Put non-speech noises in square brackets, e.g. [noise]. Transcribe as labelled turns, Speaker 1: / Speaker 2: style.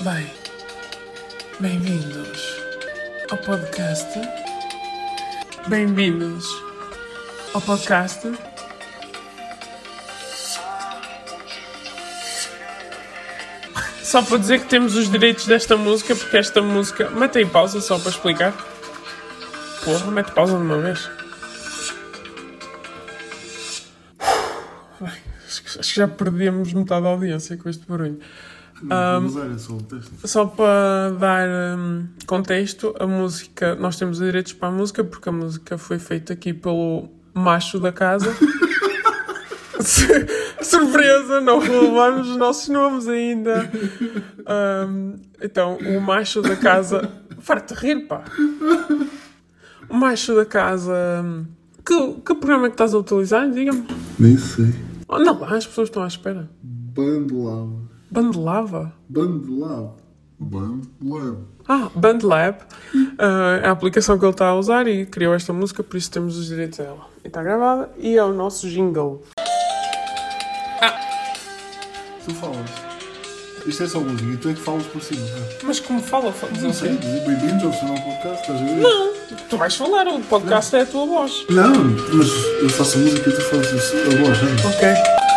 Speaker 1: Bem, bem-vindos ao podcast. Bem-vindos ao podcast. Só para dizer que temos os direitos desta música, porque esta música. Mete aí pausa só para explicar. Porra, mete pausa de uma vez. Bem, acho que já perdemos metade da audiência com este barulho.
Speaker 2: Mas olha só o texto.
Speaker 1: Só para dar hum, contexto, a música, nós temos direitos para a música porque a música foi feita aqui pelo macho da casa. [laughs] Sur- Surpresa, não revelamos os nossos nomes ainda. Hum, então, o macho da casa. Farta de rir, pá. O macho da casa. Que, que programa é que estás a utilizar? Diga-me.
Speaker 2: Nem sei.
Speaker 1: Oh, não, as pessoas estão à espera.
Speaker 2: Bandelava.
Speaker 1: Bandelava.
Speaker 2: Bandelava. Bandelava.
Speaker 1: Ah, BandLab ah, é a aplicação que ele está a usar e criou esta música, por isso temos os direitos dela. E está gravada e é o nosso jingle.
Speaker 2: Tu falas. Isto é só música e tu é que falas por cima. não é?
Speaker 1: Mas como fala, fala
Speaker 2: Não sei, bem-vindos ao seu novo podcast, estás a ver?
Speaker 1: Não, tu vais falar, o podcast é a tua voz.
Speaker 2: Não, mas eu faço a música e tu fazes a voz, não é?
Speaker 1: Ok.